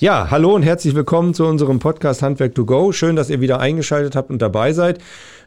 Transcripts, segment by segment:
Ja, hallo und herzlich willkommen zu unserem Podcast Handwerk to go. Schön, dass ihr wieder eingeschaltet habt und dabei seid.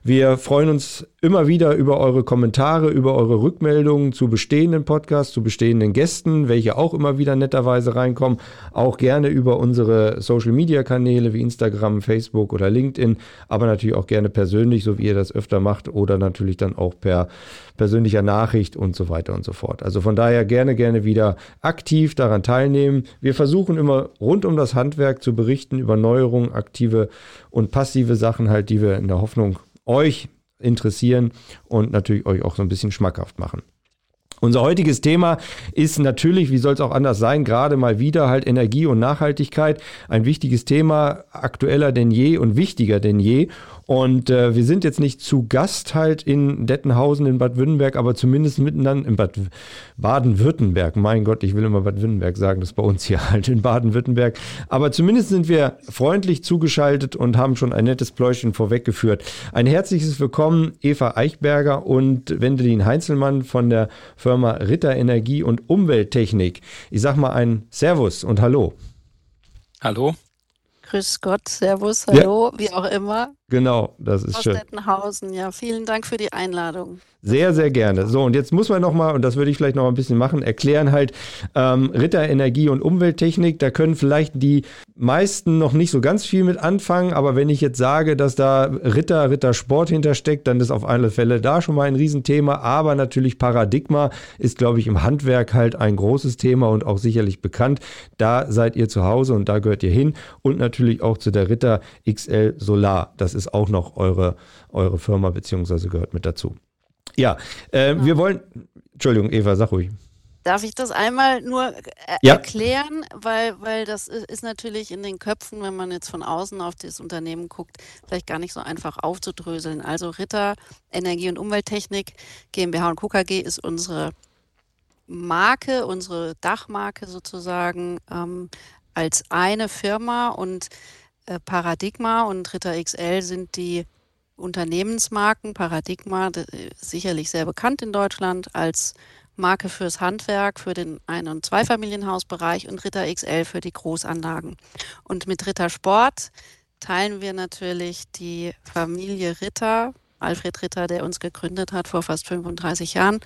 Wir freuen uns immer wieder über eure Kommentare, über eure Rückmeldungen zu bestehenden Podcasts, zu bestehenden Gästen, welche auch immer wieder netterweise reinkommen. Auch gerne über unsere Social Media Kanäle wie Instagram, Facebook oder LinkedIn, aber natürlich auch gerne persönlich, so wie ihr das öfter macht oder natürlich dann auch per persönlicher Nachricht und so weiter und so fort. Also von daher gerne, gerne wieder aktiv daran teilnehmen. Wir versuchen immer rund um das Handwerk zu berichten über Neuerungen, aktive und passive Sachen halt, die wir in der Hoffnung euch interessieren und natürlich euch auch so ein bisschen schmackhaft machen. Unser heutiges Thema ist natürlich, wie soll es auch anders sein, gerade mal wieder halt Energie und Nachhaltigkeit. Ein wichtiges Thema, aktueller denn je und wichtiger denn je. Und äh, wir sind jetzt nicht zu Gast halt in Dettenhausen in Bad Württemberg, aber zumindest miteinander in Bad Baden-Württemberg. Mein Gott, ich will immer Bad Württemberg sagen, das ist bei uns hier halt in Baden-Württemberg. Aber zumindest sind wir freundlich zugeschaltet und haben schon ein nettes Pläuschen vorweggeführt. Ein herzliches Willkommen, Eva Eichberger und Wendelin Heinzelmann von der Firma Ritter Energie und Umwelttechnik. Ich sag mal ein Servus und Hallo. Hallo. Grüß Gott, Servus, Hallo, ja. wie auch immer. Genau, das ist schön. Aus ja, vielen Dank für die Einladung. Sehr, sehr gerne. So, und jetzt muss man nochmal, und das würde ich vielleicht noch ein bisschen machen, erklären halt ähm, Ritter Energie und Umwelttechnik. Da können vielleicht die meisten noch nicht so ganz viel mit anfangen, aber wenn ich jetzt sage, dass da Ritter, Ritter Sport hintersteckt, dann ist auf alle Fälle da schon mal ein Riesenthema. Aber natürlich Paradigma ist, glaube ich, im Handwerk halt ein großes Thema und auch sicherlich bekannt. Da seid ihr zu Hause und da gehört ihr hin. Und natürlich auch zu der Ritter XL Solar. Das ist auch noch eure, eure Firma, beziehungsweise gehört mit dazu. Ja, äh, ja. wir wollen. Entschuldigung, Eva, sag ruhig. Darf ich das einmal nur er ja. erklären? Weil, weil das ist natürlich in den Köpfen, wenn man jetzt von außen auf das Unternehmen guckt, vielleicht gar nicht so einfach aufzudröseln. Also Ritter Energie- und Umwelttechnik GmbH und KKG ist unsere Marke, unsere Dachmarke sozusagen ähm, als eine Firma und äh, Paradigma und Ritter XL sind die Unternehmensmarken. Paradigma sicherlich sehr bekannt in Deutschland als Marke fürs Handwerk, für den Ein- und Zweifamilienhausbereich und Ritter XL für die Großanlagen. Und mit Ritter Sport teilen wir natürlich die Familie Ritter, Alfred Ritter, der uns gegründet hat vor fast 35 Jahren.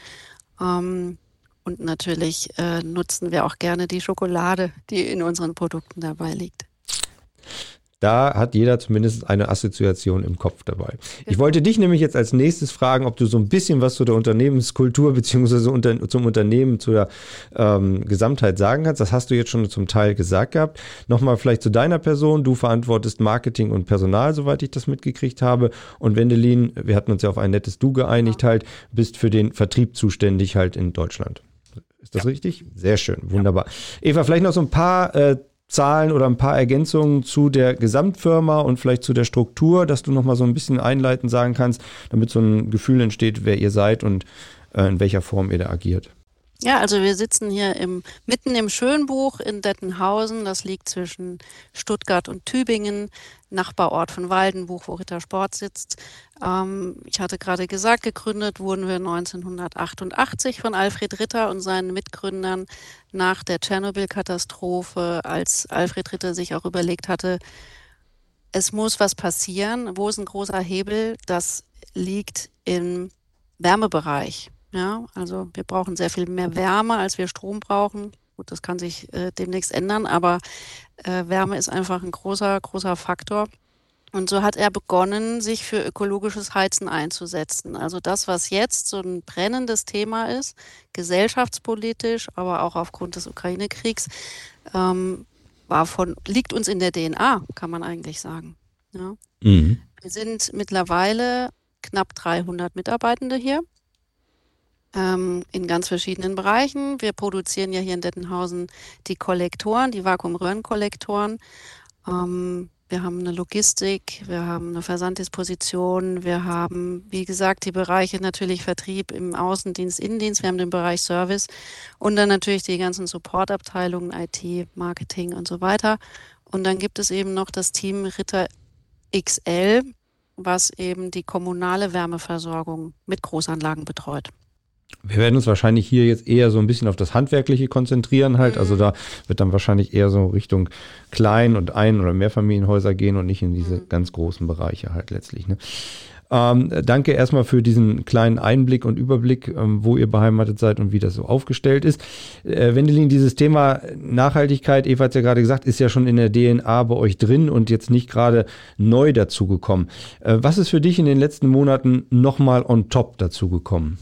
Ähm, und natürlich äh, nutzen wir auch gerne die Schokolade, die in unseren Produkten dabei liegt. Da hat jeder zumindest eine Assoziation im Kopf dabei. Ich wollte dich nämlich jetzt als nächstes fragen, ob du so ein bisschen was zu der Unternehmenskultur beziehungsweise unter, zum Unternehmen, zu der ähm, Gesamtheit sagen kannst. Das hast du jetzt schon zum Teil gesagt gehabt. Nochmal vielleicht zu deiner Person. Du verantwortest Marketing und Personal, soweit ich das mitgekriegt habe. Und Wendelin, wir hatten uns ja auf ein nettes Du geeinigt halt, bist für den Vertrieb zuständig halt in Deutschland. Ist das ja. richtig? Sehr schön, wunderbar. Ja. Eva, vielleicht noch so ein paar äh, Zahlen oder ein paar Ergänzungen zu der Gesamtfirma und vielleicht zu der Struktur, dass du nochmal so ein bisschen einleitend sagen kannst, damit so ein Gefühl entsteht, wer ihr seid und äh, in welcher Form ihr da agiert. Ja, also wir sitzen hier im, mitten im Schönbuch in Dettenhausen. Das liegt zwischen Stuttgart und Tübingen, Nachbarort von Waldenbuch, wo Ritter Sport sitzt. Ähm, ich hatte gerade gesagt, gegründet wurden wir 1988 von Alfred Ritter und seinen Mitgründern nach der Tschernobyl-Katastrophe, als Alfred Ritter sich auch überlegt hatte, es muss was passieren. Wo ist ein großer Hebel? Das liegt im Wärmebereich. Ja, also wir brauchen sehr viel mehr Wärme, als wir Strom brauchen. Gut, das kann sich äh, demnächst ändern, aber äh, Wärme ist einfach ein großer, großer Faktor. Und so hat er begonnen, sich für ökologisches Heizen einzusetzen. Also das, was jetzt so ein brennendes Thema ist, gesellschaftspolitisch, aber auch aufgrund des Ukraine-Kriegs, ähm, war von, liegt uns in der DNA, kann man eigentlich sagen. Ja. Mhm. Wir sind mittlerweile knapp 300 Mitarbeitende hier ähm, in ganz verschiedenen Bereichen. Wir produzieren ja hier in Dettenhausen die Kollektoren, die Vakuumröhrenkollektoren. Ähm, wir haben eine Logistik, wir haben eine Versanddisposition, wir haben, wie gesagt, die Bereiche natürlich Vertrieb im Außendienst, Innendienst, wir haben den Bereich Service und dann natürlich die ganzen Supportabteilungen, IT, Marketing und so weiter. Und dann gibt es eben noch das Team Ritter XL, was eben die kommunale Wärmeversorgung mit Großanlagen betreut. Wir werden uns wahrscheinlich hier jetzt eher so ein bisschen auf das Handwerkliche konzentrieren halt. Also mhm. da wird dann wahrscheinlich eher so Richtung Klein- und Ein- oder Mehrfamilienhäuser gehen und nicht in diese mhm. ganz großen Bereiche halt letztlich. Ne? Ähm, danke erstmal für diesen kleinen Einblick und Überblick, ähm, wo ihr beheimatet seid und wie das so aufgestellt ist. Äh, Wendelin, dieses Thema Nachhaltigkeit, Eva hat es ja gerade gesagt, ist ja schon in der DNA bei euch drin und jetzt nicht gerade neu dazugekommen. Äh, was ist für dich in den letzten Monaten nochmal on top dazugekommen?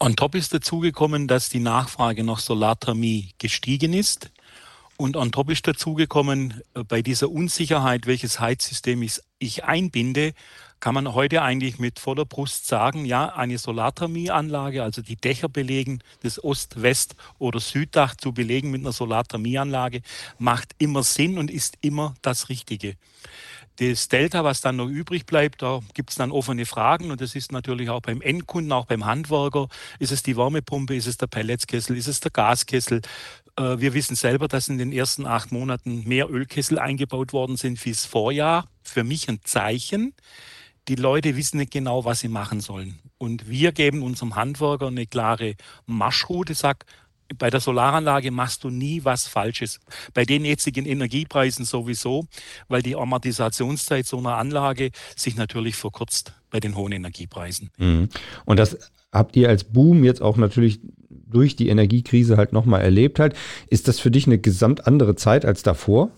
On top ist dazugekommen, dass die Nachfrage nach Solarthermie gestiegen ist. Und on top ist dazugekommen, äh, bei dieser Unsicherheit, welches Heizsystem ich, einbinde, kann man heute eigentlich mit voller Brust sagen, ja, eine Solarthermieanlage, also die Dächer belegen, das Ost-, West- oder Süddach zu belegen mit einer Solarthermieanlage, macht immer Sinn und ist immer das Richtige. Das Delta, was dann noch übrig bleibt, da gibt es dann offene Fragen und das ist natürlich auch beim Endkunden, auch beim Handwerker. Ist es die Wärmepumpe, ist es der Pelletskessel, ist es der Gaskessel? Äh, wir wissen selber, dass in den ersten acht Monaten mehr Ölkessel eingebaut worden sind wie das Vorjahr. Für mich ein Zeichen die Leute wissen nicht genau, was sie machen sollen. Und wir geben unserem Handwerker eine klare Marschroute, sag, bei der Solaranlage machst du nie was Falsches. Bei den jetzigen Energiepreisen sowieso, weil die Amortisationszeit so einer Anlage sich natürlich verkürzt bei den hohen Energiepreisen. Mhm. Und das habt ihr als Boom jetzt auch natürlich durch die Energiekrise halt nochmal erlebt halt. Ist das für dich eine gesamt andere Zeit als davor?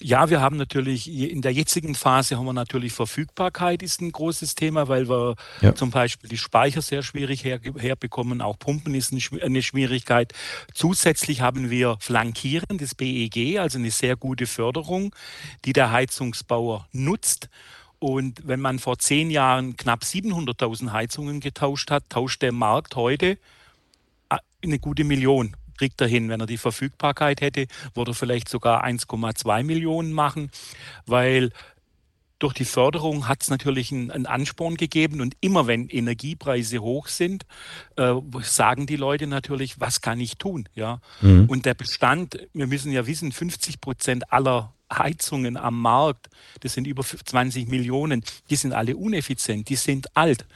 Ja, wir haben natürlich in der jetzigen Phase haben wir natürlich Verfügbarkeit ist ein großes Thema, weil wir ja. zum Beispiel die Speicher sehr schwierig her, herbekommen. Auch Pumpen ist eine Schwierigkeit. Zusätzlich haben wir Flankieren des BEG, also eine sehr gute Förderung, die der Heizungsbauer nutzt. Und wenn man vor zehn Jahren knapp 700.000 Heizungen getauscht hat, tauscht der Markt heute äh, eine gute Million kriegt er hin. Wenn er die Verfügbarkeit hätte, würde er vielleicht sogar 1,2 Millionen machen, weil durch die Förderung hat es natürlich einen, einen, Ansporn gegeben und immer wenn Energiepreise hoch sind, äh, sagen die Leute natürlich, was kann ich tun? Ja. Mhm. Und der Bestand, wir müssen ja wissen, 50 Prozent aller Heizungen am Markt, das sind über 20 Millionen, die sind alle uneffizient, die sind alt.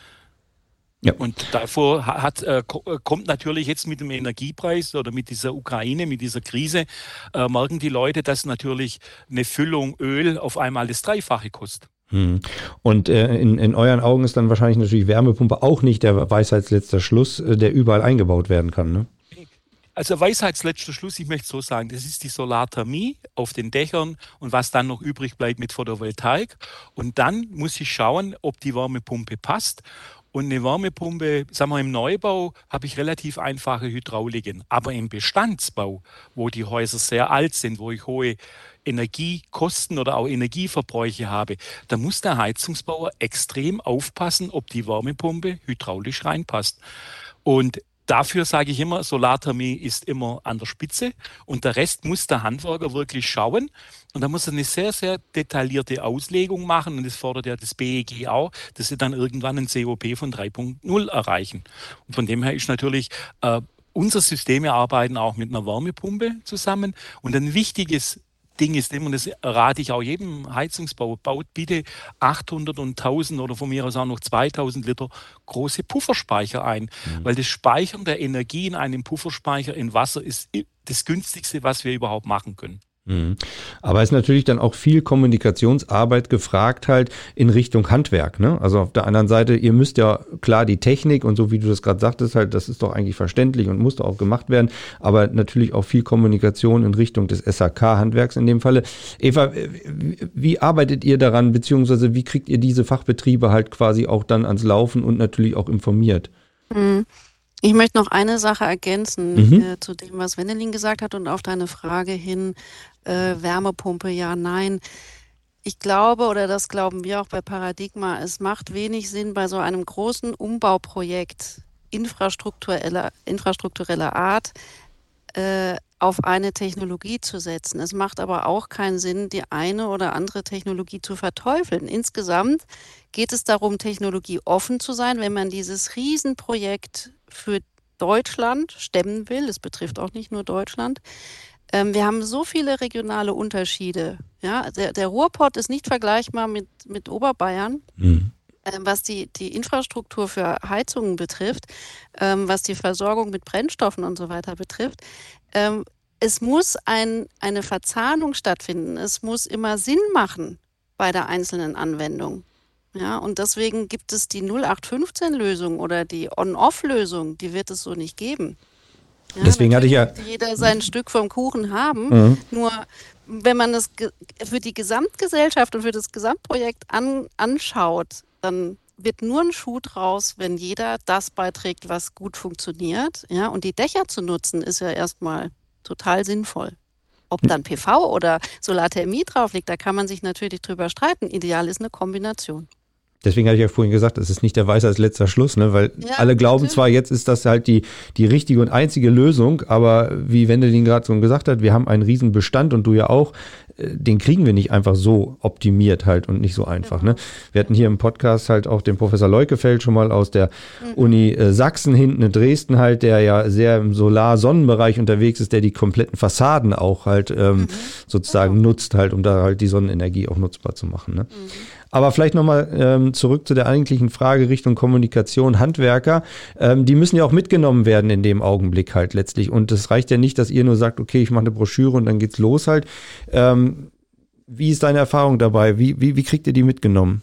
Ja. Und davor hat, äh, äh, kommt natürlich jetzt mit dem Energiepreis oder mit dieser Ukraine, mit dieser Krise, äh, merken die Leute, dass natürlich eine Füllung Öl auf einmal das Dreifache kostet. Hm. Und äh, in, in euren Augen ist dann wahrscheinlich natürlich Wärmepumpe auch nicht der Weisheitsletzter Schluss, der überall eingebaut werden kann, ne? Also Weisheitsletzter Schluss, ich möchte so sagen, das ist die Solarthermie auf den Dächern und was dann noch übrig bleibt mit Photovoltaik. Und dann muss ich schauen, ob die Wärmepumpe passt. Und eine Wärmepumpe, sagen wir im Neubau, habe ich relativ einfache Hydrauliken. Aber im Bestandsbau, wo die Häuser sehr alt sind, wo ich hohe Energiekosten oder auch Energieverbräuche habe, da muss der Heizungsbauer extrem aufpassen, ob die Wärmepumpe hydraulisch reinpasst. Und dafür sage ich immer, Solarthermie ist immer an der Spitze und der Rest muss der Handwerker wirklich schauen. Und da muss er eine sehr, sehr detaillierte Auslegung machen und das fordert ja das BEG auch, dass sie dann irgendwann ein COP von 3.0 erreichen. Und von dem her ist natürlich äh, unser System, wir arbeiten auch mit einer Wärmepumpe zusammen und ein wichtiges Ding ist immer, und das rate ich auch jedem Heizungsbauer, baut bitte 800 und 1000 oder von mir aus auch noch 2000 Liter große Pufferspeicher ein, mhm. weil das Speichern der Energie in einem Pufferspeicher in Wasser ist das günstigste, was wir überhaupt machen können. Mhm. Aber es ist natürlich dann auch viel Kommunikationsarbeit gefragt halt in Richtung Handwerk. Ne? Also auf der anderen Seite, ihr müsst ja klar die Technik und so wie du das gerade sagtest, halt, das ist doch eigentlich verständlich und muss doch auch gemacht werden. Aber natürlich auch viel Kommunikation in Richtung des SAK-Handwerks in dem Falle. Eva, wie arbeitet ihr daran, beziehungsweise wie kriegt ihr diese Fachbetriebe halt quasi auch dann ans Laufen und natürlich auch informiert? Mhm. Ich möchte noch eine Sache ergänzen mhm. äh, zu dem, was Wendelin gesagt hat und auf deine Frage hin, äh, Wärmepumpe, ja, nein. Ich glaube, oder das glauben wir auch bei Paradigma, es macht wenig Sinn, bei so einem großen Umbauprojekt infrastruktureller, infrastruktureller Art äh, auf eine Technologie zu setzen. Es macht aber auch keinen Sinn, die eine oder andere Technologie zu verteufeln. Insgesamt geht es darum, Technologie offen zu sein, wenn man dieses Riesenprojekt für Deutschland stemmen will. Es betrifft auch nicht nur Deutschland Ähm, wir haben so viele regionale Unterschiede. Ja, der, der Ruhrpott ist nicht vergleichbar mit, mit Oberbayern. Mhm. Ähm, was die, die Infrastruktur für Heizungen betrifft, ähm, was die Versorgung mit Brennstoffen und so weiter betrifft. Ähm, es muss ein, eine Verzahnung stattfinden. Es muss immer Sinn machen bei der einzelnen Anwendung. Ja, und deswegen gibt es die 0815-Lösung oder die On-Off-Lösung, die wird es so nicht geben. Ja, Deswegen hatte ich ja. Jeder sein Stück vom Kuchen haben. Mhm. Nur wenn man das für die Gesamtgesellschaft und für das Gesamtprojekt an, anschaut, dann wird nur ein Schuh draus, wenn jeder das beiträgt, was gut funktioniert. Ja, und die Dächer zu nutzen, ist ja erstmal total sinnvoll. Ob dann PV oder Solarthermie drauf liegt, da kann man sich natürlich drüber streiten. Ideal ist eine Kombination. Deswegen hatte ich ja vorhin gesagt, es ist nicht der Weisheit letzter Schluss, ne? weil ja, alle glauben natürlich. zwar, jetzt ist das halt die, die richtige und einzige Lösung, aber wie Wendelin gerade schon gesagt hat, wir haben einen riesen Bestand und du ja auch, äh, den kriegen wir nicht einfach so optimiert halt und nicht so einfach. Genau. Ne? Wir hatten hier im Podcast halt auch den Professor Leukefeld schon mal aus der mhm. Uni äh, Sachsen hinten in Dresden halt, der ja sehr im Solar-Sonnenbereich unterwegs ist, der die kompletten Fassaden auch halt ähm, mhm. sozusagen genau. nutzt halt, um da halt die Sonnenenergie auch nutzbar zu machen. Ne? Aber vielleicht nochmal ähm, zurück zu der eigentlichen Frage Richtung Kommunikation, Handwerker. Ähm, die müssen ja auch mitgenommen werden in dem Augenblick halt letztlich. Und es reicht ja nicht, dass ihr nur sagt, okay, ich mache eine Broschüre und dann geht's los halt. Ähm, wie ist deine Erfahrung dabei? Wie, wie, wie kriegt ihr die mitgenommen?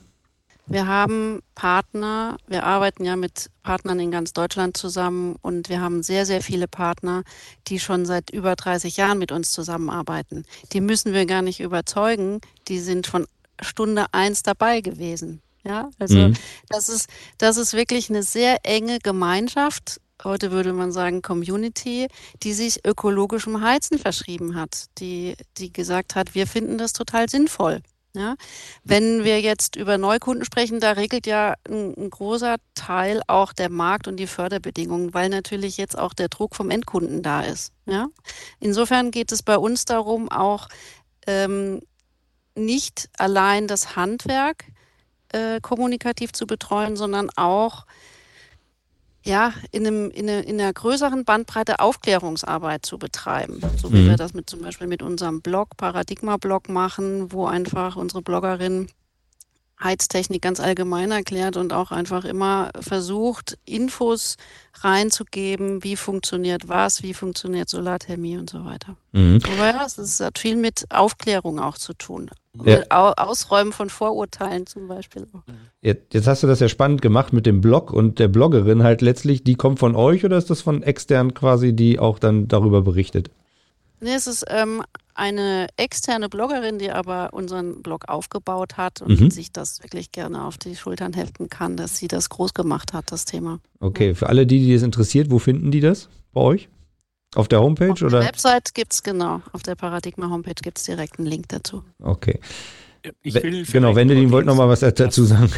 Wir haben Partner, wir arbeiten ja mit Partnern in ganz Deutschland zusammen und wir haben sehr, sehr viele Partner, die schon seit über 30 Jahren mit uns zusammenarbeiten. Die müssen wir gar nicht überzeugen, die sind von Stunde eins dabei gewesen. Ja, also mhm. das ist, das ist wirklich eine sehr enge Gemeinschaft. Heute würde man sagen Community, die sich ökologischem Heizen verschrieben hat, die, die gesagt hat, wir finden das total sinnvoll. Ja, wenn wir jetzt über Neukunden sprechen, da regelt ja ein, ein, großer Teil auch der Markt und die Förderbedingungen, weil natürlich jetzt auch der Druck vom Endkunden da ist. Ja, insofern geht es bei uns darum, auch ähm, nicht allein das Handwerk äh, kommunikativ zu betreuen, sondern auch ja, in, einem, in, eine, in einer größeren Bandbreite Aufklärungsarbeit zu betreiben. So wie mhm. wir das mit zum Beispiel mit unserem Blog, Paradigma-Blog machen, wo einfach unsere Bloggerin Heiztechnik ganz allgemein erklärt und auch einfach immer versucht, Infos reinzugeben, wie funktioniert was, wie funktioniert Solarthermie und so weiter. Mhm. Aber ja, es hat viel mit Aufklärung auch zu tun. Ja. Ausräumen von Vorurteilen zum Beispiel. Jetzt, jetzt, hast du das ja spannend gemacht mit dem Blog und der Bloggerin halt letztlich, die kommt von euch oder ist das von extern quasi, die auch dann darüber berichtet? Nee, es ist ähm, eine externe Bloggerin, die aber unseren Blog aufgebaut hat und mhm. sich das wirklich gerne auf die Schultern heften kann, dass sie das groß gemacht hat, das Thema. Okay, für alle die, die das interessiert, wo finden die das bei euch? Auf der Homepage? Auf der Website gibt es, genau. Auf der Paradigma-Homepage gibt es direkt einen Link dazu. Okay. Ich will genau, Wendelin wollte noch mal was dazu sagen.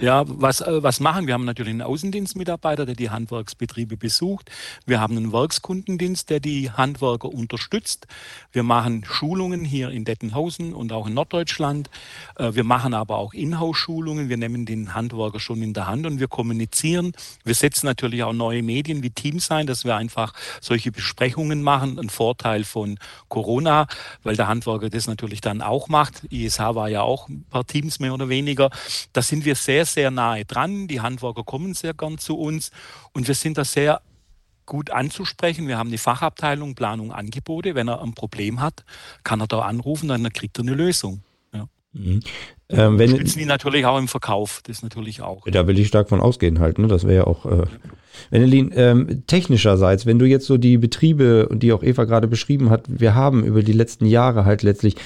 Ja, was, äh, was machen? Wir haben natürlich einen Außendienstmitarbeiter, der die Handwerksbetriebe besucht. Wir haben einen Werkskundendienst, der die Handwerker unterstützt. Wir machen Schulungen hier in Dettenhausen und auch in Norddeutschland. Äh, wir machen aber auch Inhouse-Schulungen. Wir nehmen den Handwerker schon in der Hand und wir kommunizieren. Wir setzen natürlich auch neue Medien wie Teams ein, dass wir einfach solche Besprechungen machen. Ein Vorteil von Corona, weil der Handwerker das natürlich dann auch macht. ISH war ja auch ein paar Teams mehr oder weniger. Da sind wir sehr sehr, sehr nahe dran. Die Handwerker kommen sehr gern zu uns und wir sind da sehr gut anzusprechen. Wir haben eine Fachabteilung Planung Angebote. Wenn er ein Problem hat, kann er da anrufen, dann kriegt er eine Lösung. Ja. Mhm. Ähm, wenn, Stützen die natürlich auch im Verkauf, das natürlich auch. Da will ich stark von ausgehen halt, ne? Das wäre ja auch. Äh, Wendelin, ähm, technischerseits, wenn du jetzt so die Betriebe, die auch Eva gerade beschrieben hat, wir haben über die letzten Jahre halt letztlich,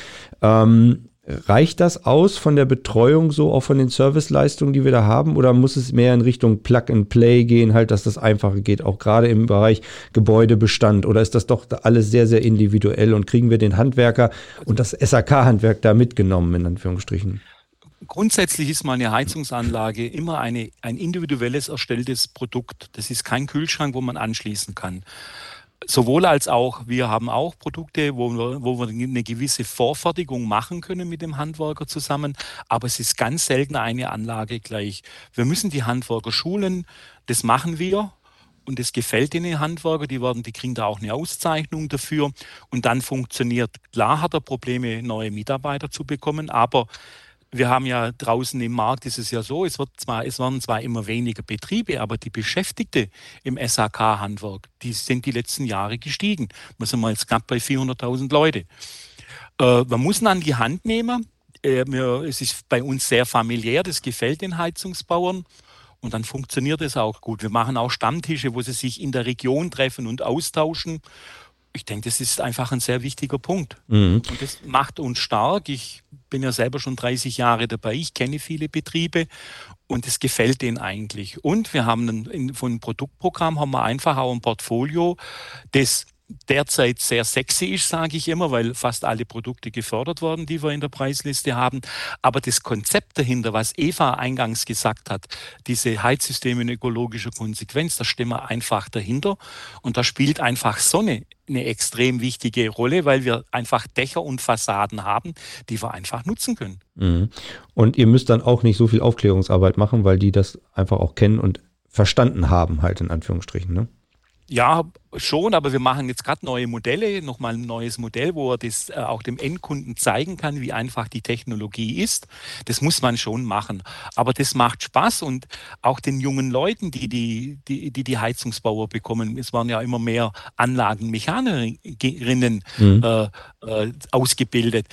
ähm, Reicht das aus von der Betreuung so, auch von den Serviceleistungen, die wir da haben? Oder muss es mehr in Richtung Plug and Play gehen, halt, dass das einfacher geht, auch gerade im Bereich Gebäudebestand? Oder ist das doch alles sehr, sehr individuell und kriegen wir den Handwerker und das SAK-Handwerk da mitgenommen, in Anführungsstrichen? Grundsätzlich ist meine Heizungsanlage immer eine, ein individuelles erstelltes Produkt. Das ist kein Kühlschrank, wo man anschließen kann sowohl als auch, wir haben auch Produkte, wo wir, wo wir eine gewisse Vorfertigung machen können mit dem Handwerker zusammen, aber es ist ganz selten eine Anlage gleich. Wir müssen die Handwerker schulen, das machen wir und das gefällt den Handwerker, die werden, die kriegen da auch eine Auszeichnung dafür und dann funktioniert. Klar hat er Probleme, neue Mitarbeiter zu bekommen, aber wir haben ja draußen im Markt ist es ja so, es wird zwar, es werden zwar immer weniger Betriebe, aber die Beschäftigte im SHK-Handwerk, die sind die letzten Jahre gestiegen. Wir sind mal jetzt knapp bei 400.000 Leute. Äh, man muss ihn an die Hand nehmen. Äh, wir, es ist bei uns sehr familiär, das gefällt den Heizungsbauern. Und dann funktioniert es auch gut. Wir machen auch Stammtische, wo sie sich in der Region treffen und austauschen. Ich denke, das ist einfach ein sehr wichtiger Punkt. Mhm. Und das macht uns stark. Ich bin ja selber schon 30 Jahre dabei. Ich kenne viele Betriebe und es gefällt denen eigentlich. Und wir haben ein, von einem Produktprogramm haben wir einfach auch ein Portfolio, das derzeit sehr sexy ist, sage ich immer, weil fast alle Produkte gefördert worden, die wir in der Preisliste haben. Aber das Konzept dahinter, was Eva eingangs gesagt hat, diese Heizsysteme in ökologischer Konsequenz, da stehen wir einfach dahinter. Und da spielt einfach Sonne eine extrem wichtige Rolle, weil wir einfach Dächer und Fassaden haben, die wir einfach nutzen können. Mhm. Und ihr müsst dann auch nicht so viel Aufklärungsarbeit machen, weil die das einfach auch kennen und verstanden haben, halt in Anführungsstrichen. Ne? Ja, schon, aber wir machen jetzt gerade neue Modelle, nochmal ein neues Modell, wo er das äh, auch dem Endkunden zeigen kann, wie einfach die Technologie ist. Das muss man schon machen. Aber das macht Spaß und auch den jungen Leuten, die die, die, die, die Heizungsbauer bekommen, es waren ja immer mehr Anlagenmechanikerinnen mhm. äh, äh, ausgebildet.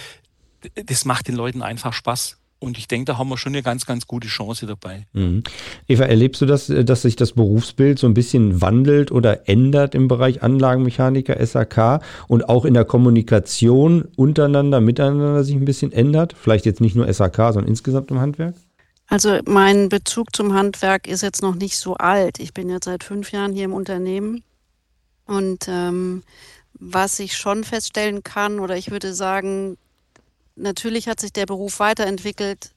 Das macht den Leuten einfach Spaß. Und ich denke, da haben wir schon eine ganz, ganz gute Chance dabei. Mhm. Eva, erlebst du das, dass sich das Berufsbild so ein bisschen wandelt oder ändert im Bereich Anlagenmechaniker, SAK und auch in der Kommunikation untereinander, miteinander sich ein bisschen ändert? Vielleicht jetzt nicht nur SAK, sondern insgesamt im Handwerk? Also mein Bezug zum Handwerk ist jetzt noch nicht so alt. Ich bin jetzt seit fünf Jahren hier im Unternehmen und ähm, was ich schon feststellen kann, oder ich würde sagen, natürlich hat sich der Beruf weiterentwickelt,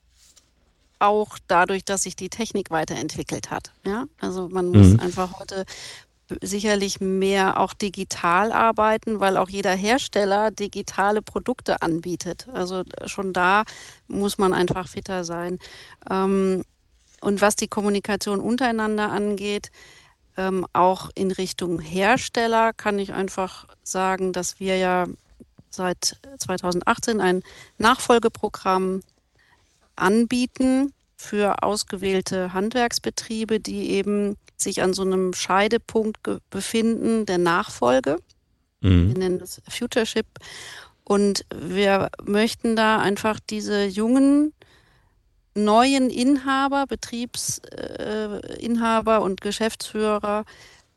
auch dadurch, dass sich die Technik weiterentwickelt hat. Ja? Also man muss mhm. einfach heute sicherlich mehr auch digital arbeiten, weil auch jeder Hersteller digitale Produkte anbietet. Also schon da muss man einfach fitter sein. Ähm, und was die Kommunikation untereinander angeht, ähm, auch in Richtung Hersteller kann ich einfach sagen, dass wir ja seit 2018 ein Nachfolgeprogramm anbieten für ausgewählte Handwerksbetriebe, die eben sich an so einem Scheidepunkt befinden der Nachfolge. Mhm. Wir nennen das Futureship. Und wir möchten da einfach diese jungen, neuen Inhaber, Betriebsinhaber und Geschäftsführer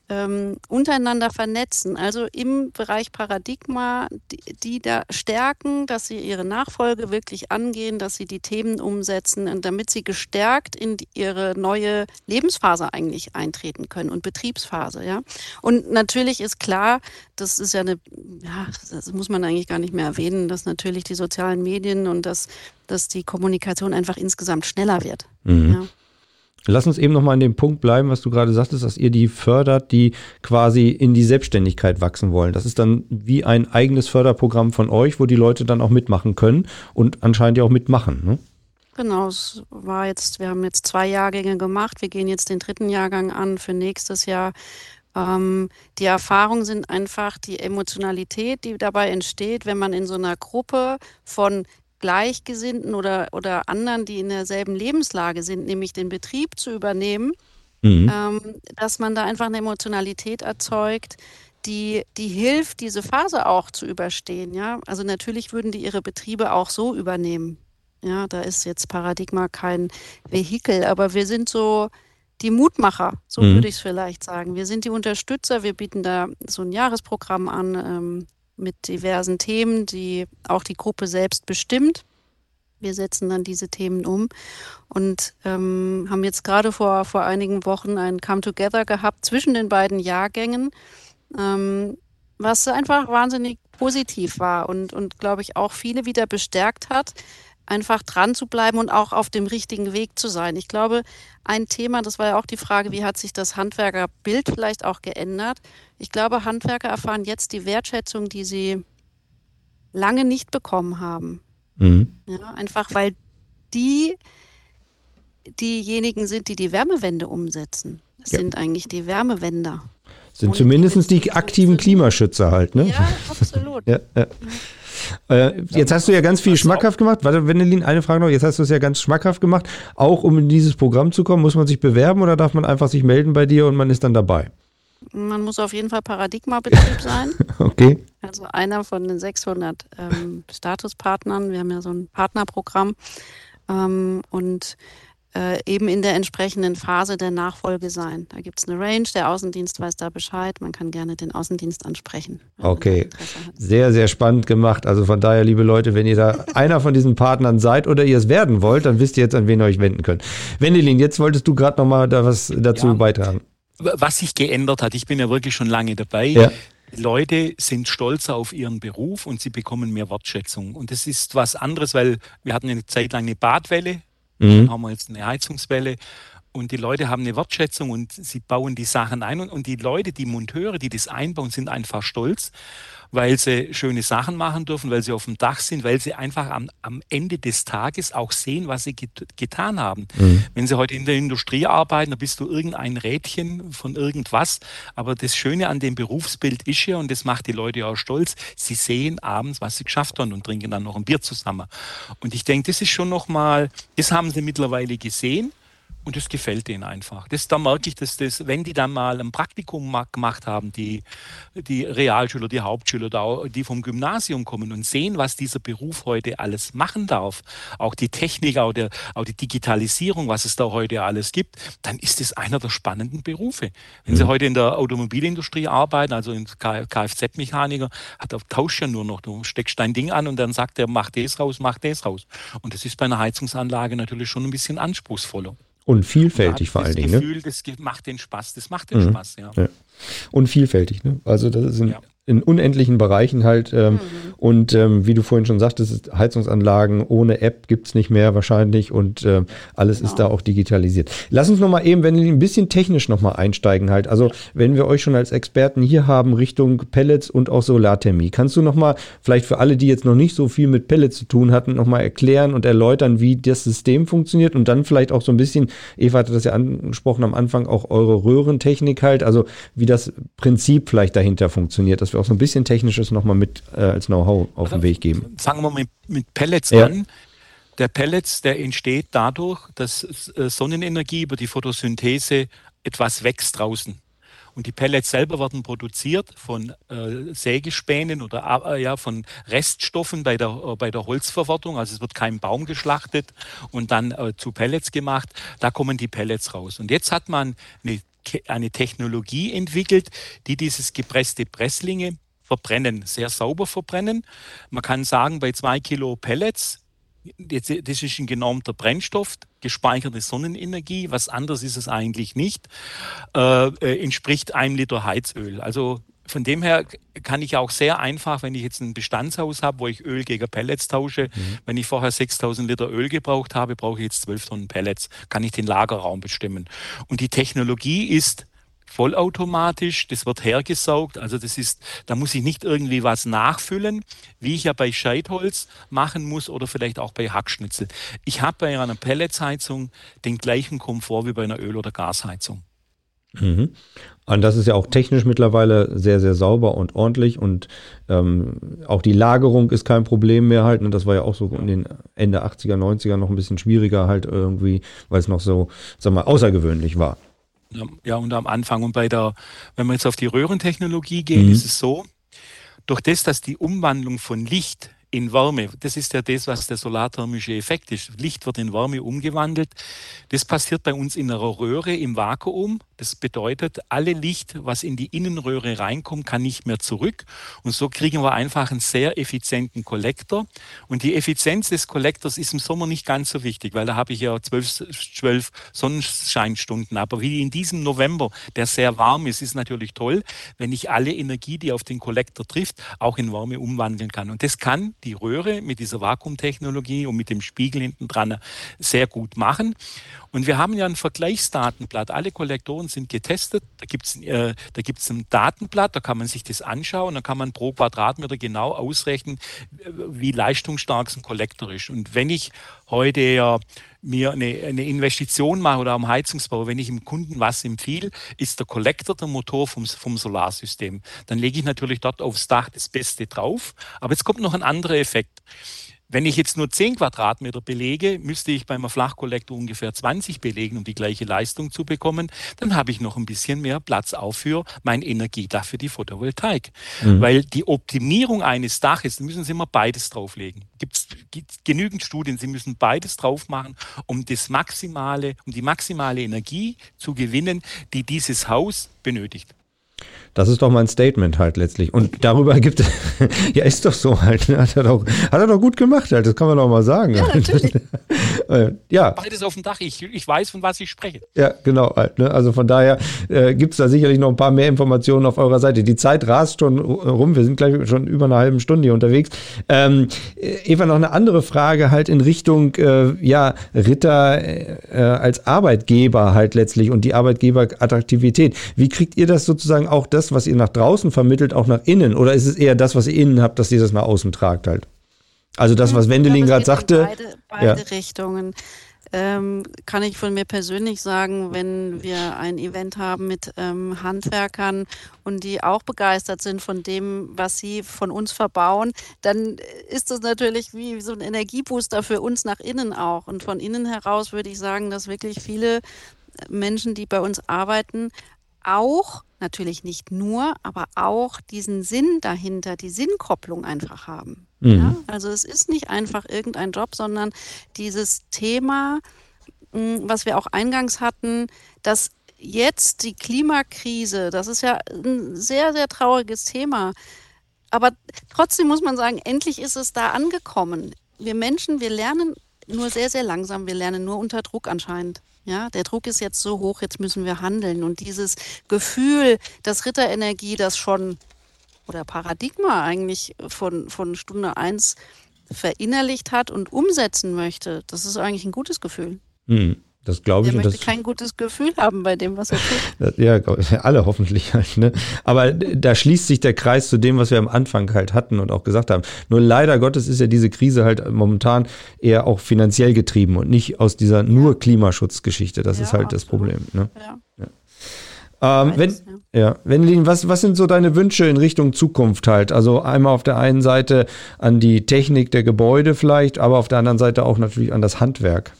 ähm, untereinander vernetzen, also im Bereich Paradigma, die, die, da stärken, dass sie ihre Nachfolge wirklich angehen, dass sie die Themen umsetzen und damit sie gestärkt in die, ihre neue Lebensphase eigentlich eintreten können und Betriebsphase, ja. Und natürlich ist klar, das ist ja eine, ja, das muss man eigentlich gar nicht mehr erwähnen, dass natürlich die sozialen Medien und dass, dass die Kommunikation einfach insgesamt schneller wird. Mhm. Ja. Lass uns eben nochmal an dem Punkt bleiben, was du gerade sagtest, dass ihr die fördert, die quasi in die Selbstständigkeit wachsen wollen. Das ist dann wie ein eigenes Förderprogramm von euch, wo die Leute dann auch mitmachen können und anscheinend ja auch mitmachen. Ne? Genau, es war jetzt, wir haben jetzt zwei Jahrgänge gemacht. Wir gehen jetzt den dritten Jahrgang an für nächstes Jahr. Ähm, die Erfahrungen sind einfach die Emotionalität, die dabei entsteht, wenn man in so einer Gruppe von Gleichgesinnten oder, oder anderen, die in derselben Lebenslage sind, nämlich den Betrieb zu übernehmen, mhm. ähm, dass man da einfach eine Emotionalität erzeugt, die, die hilft, diese Phase auch zu überstehen. Ja? Also natürlich würden die ihre Betriebe auch so übernehmen. Ja, da ist jetzt Paradigma kein Vehikel, aber wir sind so die Mutmacher, so mhm. würde ich es vielleicht sagen. Wir sind die Unterstützer, wir bieten da so ein Jahresprogramm an, ähm, mit diversen Themen, die auch die Gruppe selbst bestimmt. Wir setzen dann diese Themen um und ähm, haben jetzt gerade vor, vor einigen Wochen ein Come Together gehabt zwischen den beiden Jahrgängen, ähm, was einfach wahnsinnig positiv war und, und glaube ich, auch viele wieder bestärkt hat, einfach dran zu bleiben und auch auf dem richtigen Weg zu sein. Ich glaube, ein Thema, das war ja auch die Frage, wie hat sich das Handwerkerbild vielleicht auch geändert? Ich glaube, Handwerker erfahren jetzt die Wertschätzung, die sie lange nicht bekommen haben. Mhm. Ja, einfach weil die diejenigen sind, die die Wärmewende umsetzen. Das ja. sind eigentlich die Wärmewender. Sind zumindest die, die aktiven Klimaschützer halt, ne? Ja, absolut. ja, ja. Äh, jetzt hast du ja ganz viel schmackhaft gemacht. Warte, Wendelin, eine Frage noch. Jetzt hast du es ja ganz schmackhaft gemacht. Auch um in dieses Programm zu kommen, muss man sich bewerben oder darf man einfach sich melden bei dir und man ist dann dabei? Man muss auf jeden Fall Paradigma-Betrieb sein. okay. Also einer von den 600 ähm, Statuspartnern. Wir haben ja so ein Partnerprogramm. Ähm, und äh, eben in der entsprechenden Phase der Nachfolge sein. Da gibt es eine Range, der Außendienst weiß da Bescheid, man kann gerne den Außendienst ansprechen. Okay, sehr, sehr spannend gemacht. Also von daher, liebe Leute, wenn ihr da einer von diesen Partnern seid oder ihr es werden wollt, dann wisst ihr jetzt, an wen ihr euch wenden könnt. Wendelin, jetzt wolltest du gerade nochmal da was dazu ja. beitragen. Was sich geändert hat, ich bin ja wirklich schon lange dabei. Ja. Leute sind stolzer auf ihren Beruf und sie bekommen mehr Wertschätzung. Und das ist was anderes, weil wir hatten eine Zeit lang eine Badwelle Mhm. Dann haben wir jetzt eine Heizungswelle und die Leute haben eine Wertschätzung und sie bauen die Sachen ein. Und, und, die Leute, die Monteure, die das einbauen, sind einfach stolz, weil sie schöne Sachen machen dürfen, weil sie auf dem Dach sind, weil sie einfach am, am Ende des Tages auch sehen, was sie get, getan haben. Mhm. Wenn sie heute in der Industrie arbeiten, dann bist du irgendein Rädchen von irgendwas. Aber das Schöne an dem Berufsbild ist ja, und das macht die Leute auch stolz, sie sehen abends, was sie geschafft haben und trinken dann noch ein Bier zusammen. Und ich denke, das ist schon nochmal, das haben sie mittlerweile gesehen. Und das gefällt denen einfach. Das, da merke ich, dass das, wenn die dann mal ein Praktikum gemacht haben, die, die Realschüler, die Hauptschüler, die vom Gymnasium kommen und sehen, was dieser Beruf heute alles machen darf, auch die Technik, auch, der, auch die Digitalisierung, was es da heute alles gibt, dann ist es einer der spannenden Berufe. Wenn mhm. Sie heute in der Automobilindustrie arbeiten, also in Kfz-Mechaniker, hat er tauscht ja nur noch, du steckst dein Ding an und dann sagt er, mach das raus, mach das raus. Und das ist bei einer Heizungsanlage natürlich schon ein bisschen anspruchsvoller. Und vielfältig vor allen Dingen. Das Gefühl, ne? das macht den Spaß, das macht den mhm. Spaß, ja. ja. Und vielfältig, ne? Also das sind ja in unendlichen Bereichen halt. Ähm, mhm. Und ähm, wie du vorhin schon sagtest, Heizungsanlagen ohne App gibt's nicht mehr wahrscheinlich und äh, alles genau. ist da auch digitalisiert. Lass uns nochmal eben, wenn wir ein bisschen technisch nochmal einsteigen halt. Also wenn wir euch schon als Experten hier haben Richtung Pellets und auch Solarthermie, kannst du nochmal vielleicht für alle, die jetzt noch nicht so viel mit Pellets zu tun hatten, nochmal erklären und erläutern, wie das System funktioniert und dann vielleicht auch so ein bisschen, Eva hatte das ja angesprochen am Anfang, auch eure Röhrentechnik halt, also wie das Prinzip vielleicht dahinter funktioniert. Das wir auch so ein bisschen Technisches nochmal mit äh, als Know-how auf den Weg geben. Fangen wir mit, mit Pellets ja. an. Der Pellets, der entsteht dadurch, dass äh, Sonnenenergie über die Photosynthese etwas wächst draußen. Und die Pellets selber werden produziert von äh, Sägespänen oder äh, ja, von Reststoffen bei der, äh, bei der Holzverwertung. Also es wird kein Baum geschlachtet und dann äh, zu Pellets gemacht. Da kommen die Pellets raus. Und jetzt hat man eine eine Technologie entwickelt, die dieses gepresste Presslinge verbrennen, sehr sauber verbrennen. Man kann sagen, bei zwei Kilo Pellets, das ist ein genormter Brennstoff, gespeicherte Sonnenenergie, was anderes ist es eigentlich nicht, äh, äh entspricht einem Liter Heizöl. Also von dem her kann ich auch sehr einfach, wenn ich jetzt ein Bestandshaus habe, wo ich Öl gegen Pellets tausche, mhm. wenn ich vorher 6000 Liter Öl gebraucht habe, brauche ich jetzt 12 Tonnen Pellets, kann ich den Lagerraum bestimmen. Und die Technologie ist vollautomatisch, das wird hergesaugt, also das ist, da muss ich nicht irgendwie was nachfüllen, wie ich ja bei Scheitholz machen muss oder vielleicht auch bei Hackschnitzel. Ich habe bei einer Pelletsheizung den gleichen Komfort wie bei einer Öl- oder Gasheizung. Mhm. Und das ist ja auch technisch mittlerweile sehr, sehr sauber und ordentlich und ähm, auch die Lagerung ist kein Problem mehr halt. Und das war ja auch so in den Ende 80er, 90er noch ein bisschen schwieriger halt irgendwie, weil es noch so, sag mal, außergewöhnlich war. Ja, und am Anfang und bei der, wenn wir jetzt auf die Röhrentechnologie gehen, mhm. ist es so, durch das, dass die Umwandlung von Licht in Wärme. Das ist ja das, was der solarthermische Effekt ist. Licht wird in Wärme umgewandelt. Das passiert bei uns in einer Röhre im Vakuum. Das bedeutet, alle Licht, was in die Innenröhre reinkommt, kann nicht mehr zurück. Und so kriegen wir einfach einen sehr effizienten Kollektor. Und die Effizienz des Kollektors ist im Sommer nicht ganz so wichtig, weil da habe ich ja zwölf, zwölf Sonnenscheinstunden. Aber wie in diesem November, der sehr warm ist, ist natürlich toll, wenn ich alle Energie, die auf den Kollektor trifft, auch in Wärme umwandeln kann. Und das kann die Röhre mit dieser Vakuumtechnologie und mit dem Spiegel hinten dran sehr gut machen. Und wir haben ja ein Vergleichsdatenblatt. Alle Kollektoren Dächern sind getestet. Da gibt es äh, ein Datenblatt, da kann man sich das anschauen. Da kann man pro Quadratmeter genau ausrechnen, wie leistungsstark ein Kollektor ist. Und wenn ich heute ja mir eine, eine, Investition mache oder am Heizungsbau, wenn ich dem Kunden was empfehle, ist der Kollektor der Motor vom, vom Solarsystem. Dann lege ich natürlich dort aufs Dach das Beste drauf. Aber jetzt kommt noch ein anderer Effekt. Wenn ich jetzt nur 10 Quadratmeter belege, müsste ich beim Flachkollektor ungefähr 20 belegen, um die gleiche Leistung zu bekommen. Dann habe ich noch ein bisschen mehr Platz auch für mein Energiedach für die Photovoltaik. Mhm. Weil die Optimierung eines Daches, da müssen Sie immer beides drauflegen. Gibt es genügend Studien, Sie müssen beides drauf machen, um das maximale, um die maximale Energie zu gewinnen, die dieses Haus benötigt. Das ist doch mein Statement halt letztlich. Und darüber gibt es, ja, ist doch so halt. Ne? Hat er doch, hat er doch gut gemacht halt, das kann man doch mal sagen. Ja, natürlich. Äh, ja. Beides auf dem Dach, ich, ich weiß, von was ich spreche. Ja, genau halt. Ne? Also von daher äh, gibt es da sicherlich noch ein paar mehr Informationen auf eurer Seite. Die Zeit rast schon rum, wir sind gleich schon über eine halbe Stunde hier unterwegs. Ähm, Eva, noch eine andere Frage halt in Richtung, äh, ja, Ritter äh, als Arbeitgeber halt letztlich und die Arbeitgeberattraktivität. Wie kriegt ihr das sozusagen auch das das, was ihr nach draußen vermittelt, auch nach innen? Oder ist es eher das, was ihr innen habt, dass ihr das nach außen tragt halt? Also das, was Wendelin gerade sagte. Beide, beide ja. Richtungen. Ähm, kann ich von mir persönlich sagen, wenn wir ein Event haben mit ähm, Handwerkern und die auch begeistert sind von dem, was sie von uns verbauen, dann ist das natürlich wie so ein Energiebooster für uns nach innen auch. Und von innen heraus würde ich sagen, dass wirklich viele Menschen, die bei uns arbeiten, auch, natürlich nicht nur, aber auch diesen Sinn dahinter, die Sinnkopplung einfach haben. Mhm. Ja? Also es ist nicht einfach irgendein Job, sondern dieses Thema, hm, was wir auch eingangs hatten, dass jetzt die Klimakrise, das ist ja ein sehr, sehr trauriges Thema. Aber trotzdem muss man sagen, endlich ist es da angekommen. Wir Menschen, wir lernen nur sehr, sehr langsam, wir lernen nur unter Druck anscheinend. Ja, der Druck ist jetzt so hoch, jetzt müssen wir handeln. Und dieses Gefühl, dass Ritterenergie das schon oder Paradigma eigentlich von, von Stunde eins verinnerlicht hat und umsetzen möchte, das ist eigentlich ein gutes Gefühl. Hm. Das glaube ich. Er möchte kein gutes Gefühl haben bei dem, was er tut. ja, alle hoffentlich halt. Ne? Aber da schließt sich der Kreis zu dem, was wir am Anfang halt hatten und auch gesagt haben. Nur leider Gottes ist ja diese Krise halt momentan eher auch finanziell getrieben und nicht aus dieser nur Klimaschutzgeschichte. Das ja, ist halt das Problem. Ne? Ja. ja. Ähm, wenn, ja, Wendelin, was, was sind so deine Wünsche in Richtung Zukunft halt? Also einmal auf der einen Seite an die Technik der Gebäude vielleicht, aber auf der anderen Seite auch natürlich an das Handwerk.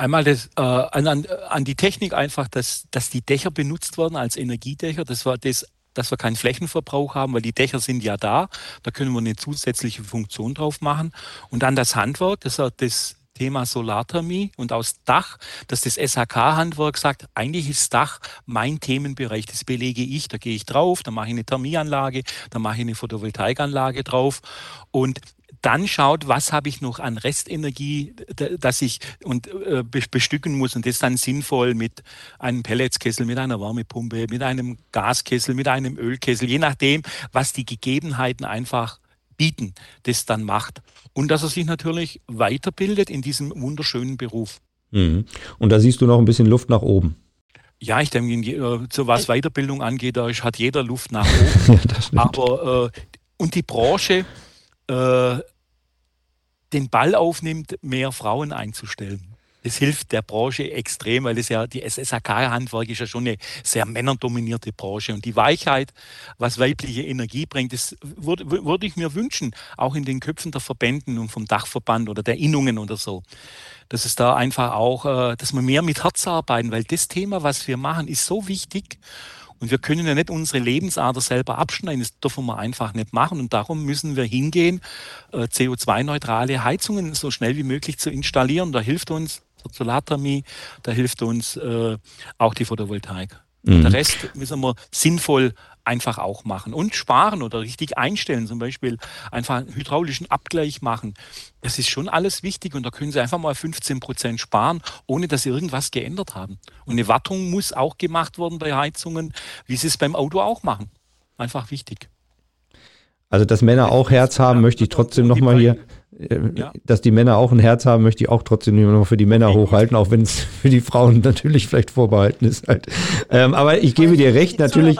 Einmal das, äh, an, an die Technik einfach, dass, dass die Dächer benutzt werden als Energiedächer. Das war das dass wir keinen Flächenverbrauch haben, weil die Dächer sind ja da. Da können wir eine zusätzliche Funktion drauf machen. Und dann das Handwerk, das das Thema Solarthermie und aus Dach, dass das SHK-Handwerk sagt, eigentlich ist Dach mein Themenbereich, das belege ich, da gehe ich drauf, da mache ich eine Thermieanlage, da mache ich eine Photovoltaikanlage drauf und dann schaut, was habe ich noch an Restenergie, dass ich und äh, bestücken muss und das dann sinnvoll mit einem Pelletskessel, mit einer Wärmepumpe, mit einem Gaskessel, mit einem Ölkessel, je nachdem, was die Gegebenheiten einfach bieten, das dann macht. Und dass er sich natürlich weiterbildet in diesem wunderschönen Beruf. Mhm. Und da siehst du noch ein bisschen Luft nach oben. Ja, ich denke, äh, so was Weiterbildung angeht, da hat jeder Luft nach oben. ja, Aber äh, und die Branche, äh, den Ball aufnimmt, mehr Frauen einzustellen. Das hilft der Branche extrem, weil es ja die SSHK-Handwerk ist ja schon eine sehr männerdominierte Branche. Und die Weichheit, was weibliche Energie bringt, das würde, würde ich mir wünschen, auch in den Köpfen der Verbänden und vom Dachverband oder der Innungen oder so. Dass es da einfach auch, äh, dass wir mehr mit Herz arbeiten, weil das Thema, was wir machen, ist so wichtig. Und wir können ja nicht unsere Lebensader selber abschneiden. Das dürfen wir einfach nicht machen. Und darum müssen wir hingehen, äh, CO2-neutrale Heizungen so schnell wie möglich zu installieren. Da hilft uns Solarthermie, da hilft uns äh, auch die Photovoltaik. Mhm. Der Rest müssen wir sinnvoll einfach auch machen und sparen oder richtig einstellen, zum Beispiel einfach einen hydraulischen Abgleich machen. Das ist schon alles wichtig und da können Sie einfach mal 15 Prozent sparen, ohne dass Sie irgendwas geändert haben. Und eine Wartung muss auch gemacht werden bei Heizungen, wie Sie es beim Auto auch machen. Einfach wichtig. Also, dass Männer auch Herz haben, möchte ich trotzdem nochmal hier ja. dass die Männer auch ein Herz haben, möchte ich auch trotzdem immer noch für die Männer hochhalten, auch wenn es für die Frauen natürlich vielleicht vorbehalten ist. Halt. Ähm, aber ich gebe dir recht, natürlich.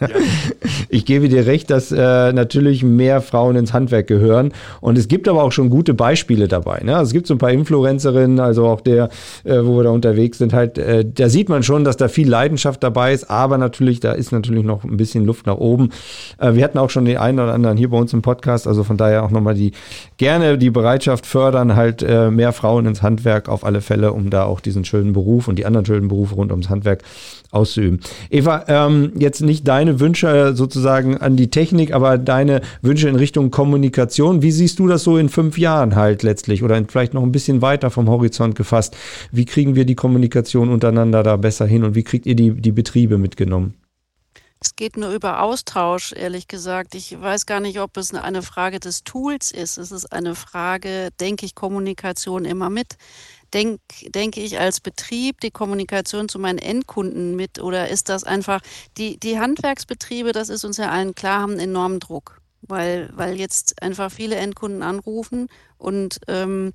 ich gebe dir recht, dass äh, natürlich mehr Frauen ins Handwerk gehören. Und es gibt aber auch schon gute Beispiele dabei. Ne? Also es gibt so ein paar Influencerinnen, also auch der, äh, wo wir da unterwegs sind, halt, äh, da sieht man schon, dass da viel Leidenschaft dabei ist, aber natürlich, da ist natürlich noch ein bisschen Luft nach oben. Äh, wir hatten auch schon den einen oder anderen hier bei uns im Podcast, also von daher auch nochmal die gerne die Bereitschaft fördern, halt äh, mehr Frauen ins Handwerk auf alle Fälle, um da auch diesen schönen Beruf und die anderen schönen Berufe rund ums Handwerk auszuüben. Eva, ähm, jetzt nicht deine Wünsche sozusagen an die Technik, aber deine Wünsche in Richtung Kommunikation. Wie siehst du das so in fünf Jahren halt letztlich oder vielleicht noch ein bisschen weiter vom Horizont gefasst? Wie kriegen wir die Kommunikation untereinander da besser hin und wie kriegt ihr die, die Betriebe mitgenommen? Es geht nur über Austausch, ehrlich gesagt. Ich weiß gar nicht, ob es eine Frage des Tools ist. Es ist eine Frage, denke ich, Kommunikation immer mit. Denk, denke ich als Betrieb die Kommunikation zu meinen Endkunden mit oder ist das einfach, die, die Handwerksbetriebe, das ist uns ja allen klar, haben einen enormen Druck, weil, weil jetzt einfach viele Endkunden anrufen und ähm,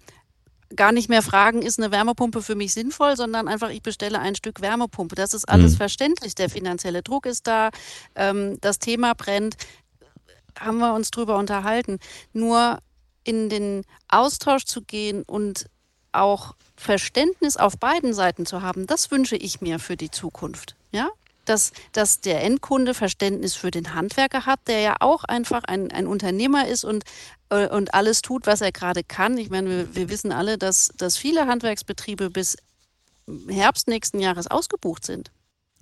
gar nicht mehr fragen, ist eine Wärmepumpe für mich sinnvoll, sondern einfach, ich bestelle ein Stück Wärmepumpe. Das ist alles mhm. verständlich. Der finanzielle Druck ist da, ähm, das Thema brennt. Haben wir uns drüber unterhalten. Nur in den Austausch zu gehen und auch Verständnis auf beiden Seiten zu haben, das wünsche ich mir für die Zukunft. Ja, dass, dass der Endkunde Verständnis für den Handwerker hat, der ja auch einfach ein, ein Unternehmer ist und, und alles tut, was er gerade kann. Ich meine, wir, wir wissen alle, dass, dass viele Handwerksbetriebe bis Herbst nächsten Jahres ausgebucht sind.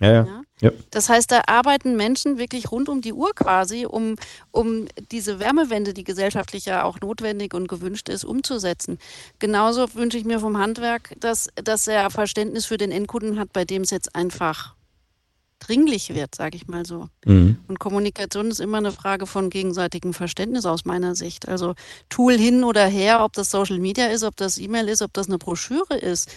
Ja, ja. ja. Das heißt, da arbeiten Menschen wirklich rund um die Uhr quasi, um, um diese Wärmewende, die gesellschaftlich ja auch notwendig und gewünscht ist, umzusetzen. Genauso wünsche ich mir vom Handwerk, dass, dass er Verständnis für den Endkunden hat, bei dem es jetzt einfach dringlich wird, sage ich mal so. Mhm. Und Kommunikation ist immer eine Frage von gegenseitigem Verständnis aus meiner Sicht. Also Tool hin oder her, ob das Social Media ist, ob das E-Mail ist, ob das eine Broschüre ist,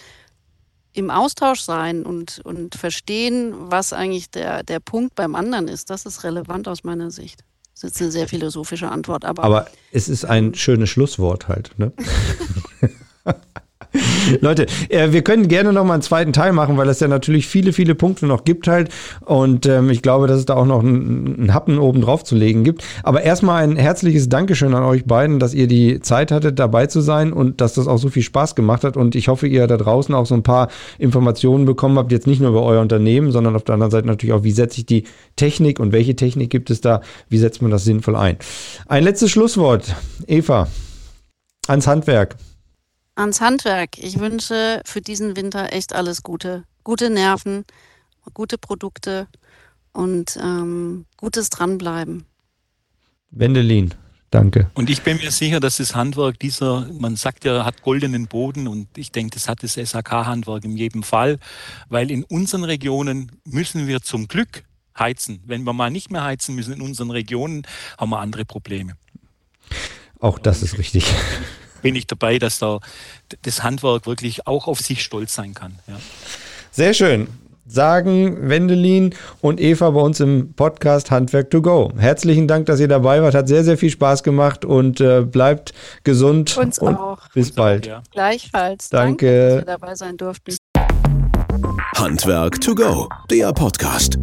im Austausch sein und, und verstehen, was eigentlich der, der Punkt beim anderen ist, das ist relevant aus meiner Sicht. Das ist eine sehr philosophische Antwort, aber. Aber es ist ein schönes Schlusswort halt, ne? Leute, äh, wir können gerne noch mal einen zweiten Teil machen, weil es ja natürlich viele, viele Punkte noch gibt halt. Und ähm, ich glaube, dass es da auch noch einen, Happen oben drauf zu legen gibt. Aber erstmal ein herzliches Dankeschön an euch beiden, dass ihr die Zeit hattet, dabei zu sein und dass das auch so viel Spaß gemacht hat. Und ich hoffe, ihr da draußen auch so ein paar Informationen bekommen habt, jetzt nicht nur über euer Unternehmen, sondern auf der anderen Seite natürlich auch, wie setze ich die Technik und welche Technik gibt es da, wie setzt man das sinnvoll ein. Ein letztes Schlusswort, Eva, ans Handwerk ans Handwerk. Ich wünsche für diesen Winter echt alles Gute. Gute Nerven, gute Produkte und ähm, gutes Dranbleiben. Wendelin, danke. Und ich bin mir sicher, dass das Handwerk dieser, man sagt ja, hat goldenen Boden und ich denke, das hat das SAK-Handwerk in jedem Fall, weil in unseren Regionen müssen wir zum Glück heizen. Wenn wir mal nicht mehr heizen müssen in unseren Regionen, haben wir andere Probleme. Auch das ist richtig bin ich dabei, dass da das Handwerk wirklich auch auf sich stolz sein kann. Ja. Sehr schön. Sagen Wendelin und Eva bei uns im Podcast Handwerk to Go. Herzlichen Dank, dass ihr dabei wart. Hat sehr, sehr viel Spaß gemacht und äh, bleibt gesund. Uns auch. Bis Uns bald. Auch, ja. Gleichfalls. Danke. Danke, dass wir dabei sein durften. Handwerk to Go, der Podcast.